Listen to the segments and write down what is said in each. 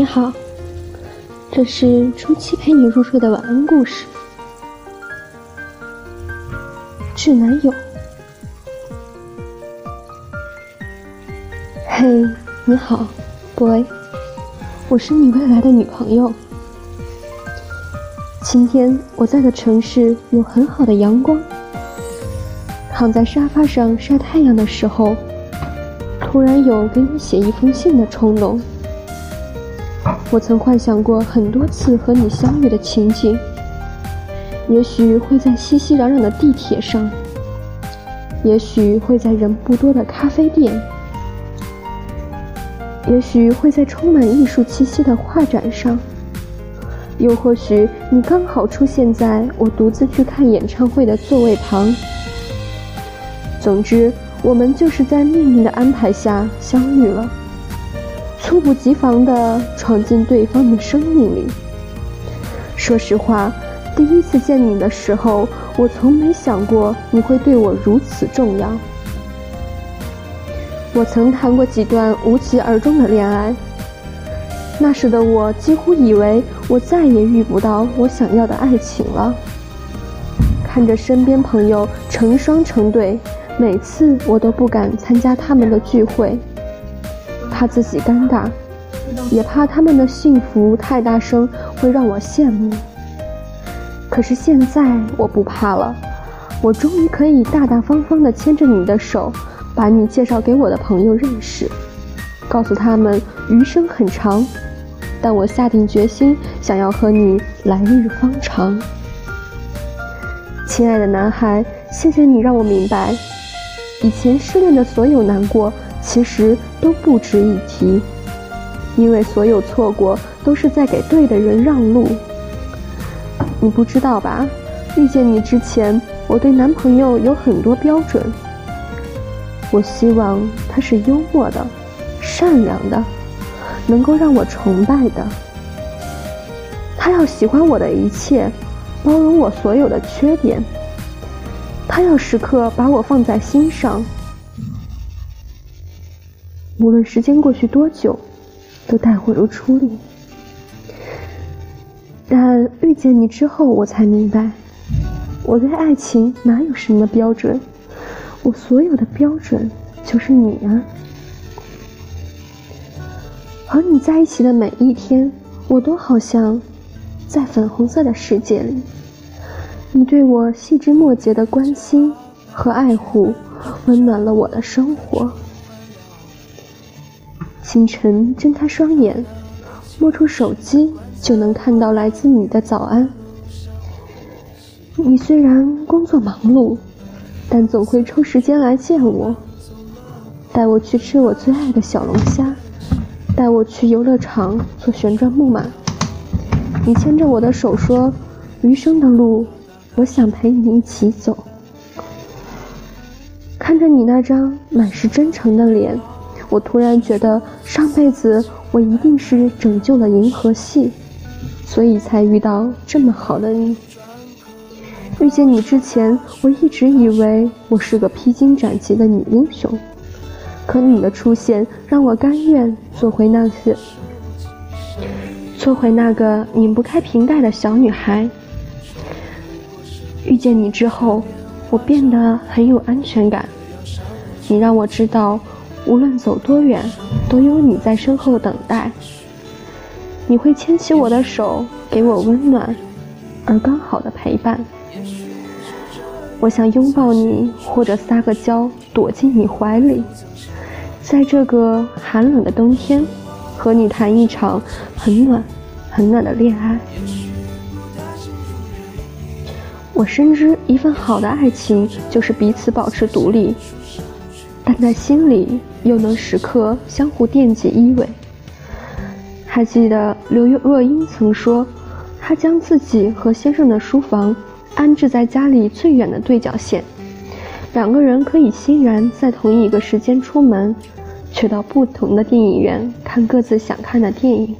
你好，这是初七陪你入睡的晚安故事。致男友，嘿，你好，boy，我是你未来的女朋友。今天我在的城市有很好的阳光，躺在沙发上晒太阳的时候，突然有给你写一封信的冲动。我曾幻想过很多次和你相遇的情景。也许会在熙熙攘攘的地铁上，也许会在人不多的咖啡店，也许会在充满艺术气息的画展上，又或许你刚好出现在我独自去看演唱会的座位旁。总之，我们就是在命运的安排下相遇了，猝不及防地闯进对方的生命里。说实话。第一次见你的时候，我从没想过你会对我如此重要。我曾谈过几段无疾而终的恋爱，那时的我几乎以为我再也遇不到我想要的爱情了。看着身边朋友成双成对，每次我都不敢参加他们的聚会，怕自己尴尬，也怕他们的幸福太大声会让我羡慕。可是现在我不怕了，我终于可以大大方方地牵着你的手，把你介绍给我的朋友认识，告诉他们余生很长，但我下定决心想要和你来日方长。亲爱的男孩，谢谢你让我明白，以前失恋的所有难过其实都不值一提，因为所有错过都是在给对的人让路。你不知道吧？遇见你之前，我对男朋友有很多标准。我希望他是幽默的、善良的，能够让我崇拜的。他要喜欢我的一切，包容我所有的缺点。他要时刻把我放在心上，无论时间过去多久，都待我如初恋。但遇见你之后，我才明白，我对爱情哪有什么标准？我所有的标准就是你啊！和你在一起的每一天，我都好像在粉红色的世界里。你对我细枝末节的关心和爱护，温暖了我的生活。清晨睁开双眼，摸出手机。就能看到来自你的早安。你虽然工作忙碌，但总会抽时间来见我，带我去吃我最爱的小龙虾，带我去游乐场坐旋转木马。你牵着我的手说：“余生的路，我想陪你一起走。”看着你那张满是真诚的脸，我突然觉得上辈子我一定是拯救了银河系。所以才遇到这么好的你。遇见你之前，我一直以为我是个披荆斩棘的女英雄，可你的出现让我甘愿做回那些，做回那个拧不开瓶盖的小女孩。遇见你之后，我变得很有安全感。你让我知道，无论走多远，都有你在身后等待。你会牵起我的手，给我温暖而刚好的陪伴。我想拥抱你，或者撒个娇，躲进你怀里，在这个寒冷的冬天，和你谈一场很暖、很暖的恋爱。我深知，一份好的爱情就是彼此保持独立，但在心里又能时刻相互惦记依偎。还记得刘若英曾说，她将自己和先生的书房安置在家里最远的对角线，两个人可以欣然在同一个时间出门，却到不同的电影院看各自想看的电影。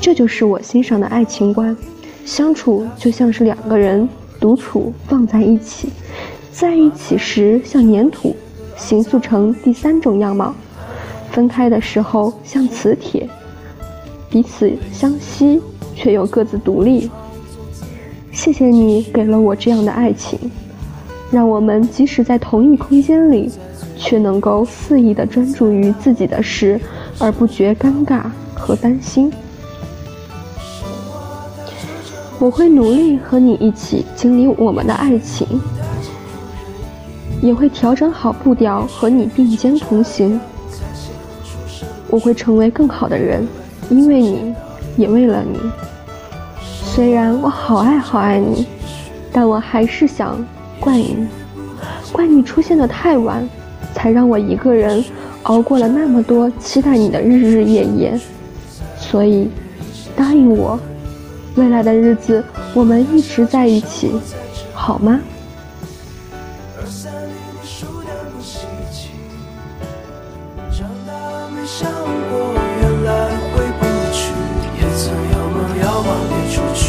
这就是我欣赏的爱情观，相处就像是两个人独处放在一起，在一起时像粘土，形塑成第三种样貌。分开的时候像磁铁，彼此相吸，却又各自独立。谢谢你给了我这样的爱情，让我们即使在同一空间里，却能够肆意的专注于自己的事，而不觉尴尬和担心。我会努力和你一起经历我们的爱情，也会调整好步调和你并肩同行。我会成为更好的人，因为你，也为了你。虽然我好爱好爱你，但我还是想怪你，怪你出现的太晚，才让我一个人熬过了那么多期待你的日日夜夜。所以，答应我。未来的日子，我们一直在一起，好吗？二三里你输的不稀奇，长大没想过原来回不去，也曾遥梦遥望里出去。